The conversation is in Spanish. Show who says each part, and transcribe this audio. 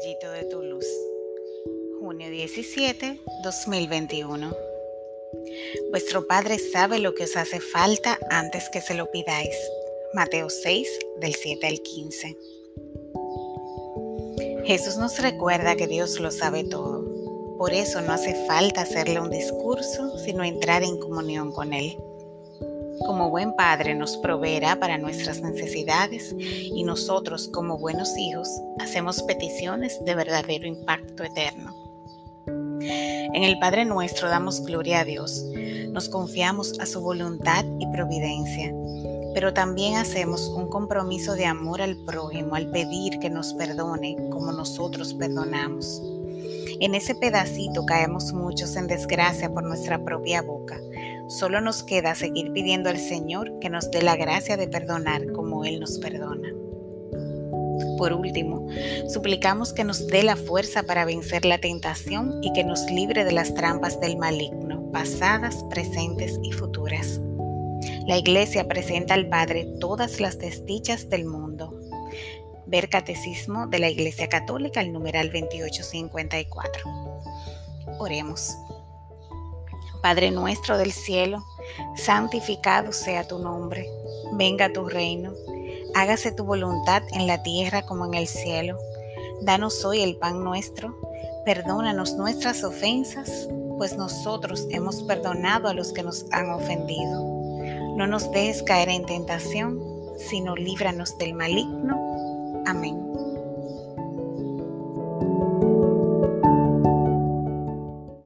Speaker 1: rayito de tu luz. Junio 17, 2021. Vuestro Padre sabe lo que os hace falta antes que se lo pidáis. Mateo 6, del 7 al 15. Jesús nos recuerda que Dios lo sabe todo. Por eso no hace falta hacerle un discurso, sino entrar en comunión con Él. Como buen Padre nos proveerá para nuestras necesidades y nosotros como buenos hijos hacemos peticiones de verdadero impacto eterno. En el Padre nuestro damos gloria a Dios, nos confiamos a su voluntad y providencia, pero también hacemos un compromiso de amor al prójimo al pedir que nos perdone como nosotros perdonamos. En ese pedacito caemos muchos en desgracia por nuestra propia boca. Solo nos queda seguir pidiendo al Señor que nos dé la gracia de perdonar como Él nos perdona. Por último, suplicamos que nos dé la fuerza para vencer la tentación y que nos libre de las trampas del maligno, pasadas, presentes y futuras. La Iglesia presenta al Padre todas las desdichas del mundo. Ver Catecismo de la Iglesia Católica, el numeral 2854. Oremos. Padre nuestro del cielo, santificado sea tu nombre, venga tu reino hágase tu voluntad en la tierra como en el cielo. Danos hoy el pan nuestro, perdónanos nuestras ofensas, pues nosotros hemos perdonado a los que nos han ofendido. No nos dejes caer en tentación, sino líbranos del maligno. Amén.